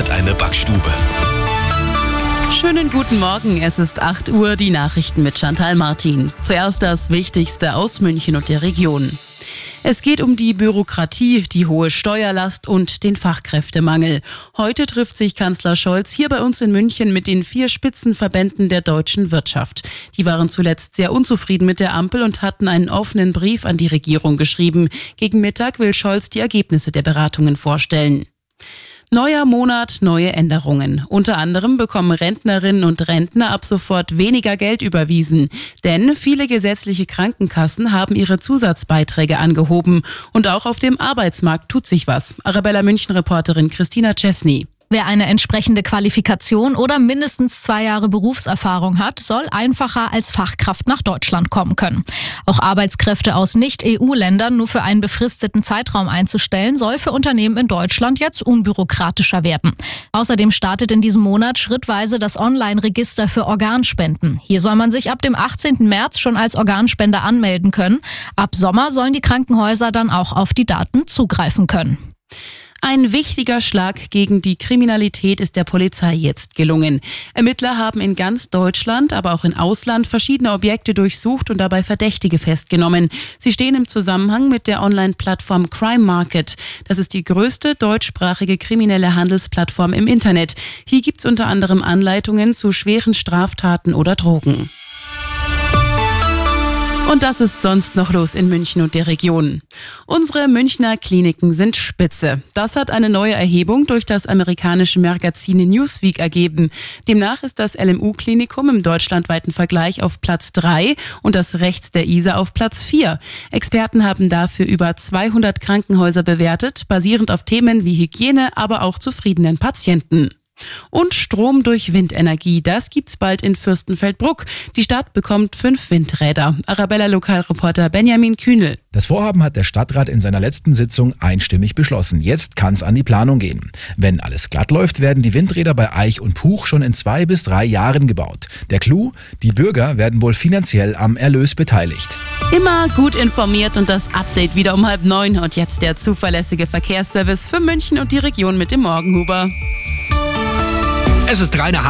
hat eine Backstube. Schönen guten Morgen, es ist 8 Uhr, die Nachrichten mit Chantal Martin. Zuerst das Wichtigste aus München und der Region. Es geht um die Bürokratie, die hohe Steuerlast und den Fachkräftemangel. Heute trifft sich Kanzler Scholz hier bei uns in München mit den vier Spitzenverbänden der deutschen Wirtschaft. Die waren zuletzt sehr unzufrieden mit der Ampel und hatten einen offenen Brief an die Regierung geschrieben. Gegen Mittag will Scholz die Ergebnisse der Beratungen vorstellen. Neuer Monat, neue Änderungen. Unter anderem bekommen Rentnerinnen und Rentner ab sofort weniger Geld überwiesen. Denn viele gesetzliche Krankenkassen haben ihre Zusatzbeiträge angehoben. Und auch auf dem Arbeitsmarkt tut sich was. Arabella München-Reporterin Christina Chesney. Wer eine entsprechende Qualifikation oder mindestens zwei Jahre Berufserfahrung hat, soll einfacher als Fachkraft nach Deutschland kommen können. Auch Arbeitskräfte aus Nicht-EU-Ländern nur für einen befristeten Zeitraum einzustellen, soll für Unternehmen in Deutschland jetzt unbürokratischer werden. Außerdem startet in diesem Monat schrittweise das Online-Register für Organspenden. Hier soll man sich ab dem 18. März schon als Organspender anmelden können. Ab Sommer sollen die Krankenhäuser dann auch auf die Daten zugreifen können. Ein wichtiger Schlag gegen die Kriminalität ist der Polizei jetzt gelungen. Ermittler haben in ganz Deutschland, aber auch in Ausland verschiedene Objekte durchsucht und dabei Verdächtige festgenommen. Sie stehen im Zusammenhang mit der Online-Plattform Crime Market. Das ist die größte deutschsprachige kriminelle Handelsplattform im Internet. Hier gibt's unter anderem Anleitungen zu schweren Straftaten oder Drogen. Und das ist sonst noch los in München und der Region. Unsere Münchner Kliniken sind spitze. Das hat eine neue Erhebung durch das amerikanische Magazin Newsweek ergeben. Demnach ist das LMU-Klinikum im deutschlandweiten Vergleich auf Platz 3 und das rechts der ISA auf Platz 4. Experten haben dafür über 200 Krankenhäuser bewertet, basierend auf Themen wie Hygiene, aber auch zufriedenen Patienten. Und Strom durch Windenergie, das gibt's bald in Fürstenfeldbruck. Die Stadt bekommt fünf Windräder. Arabella Lokalreporter Benjamin Kühnel. Das Vorhaben hat der Stadtrat in seiner letzten Sitzung einstimmig beschlossen. Jetzt kann's an die Planung gehen. Wenn alles glatt läuft, werden die Windräder bei Eich und Puch schon in zwei bis drei Jahren gebaut. Der Clou, die Bürger werden wohl finanziell am Erlös beteiligt. Immer gut informiert und das Update wieder um halb neun. Und jetzt der zuverlässige Verkehrsservice für München und die Region mit dem Morgenhuber. Es ist Rainer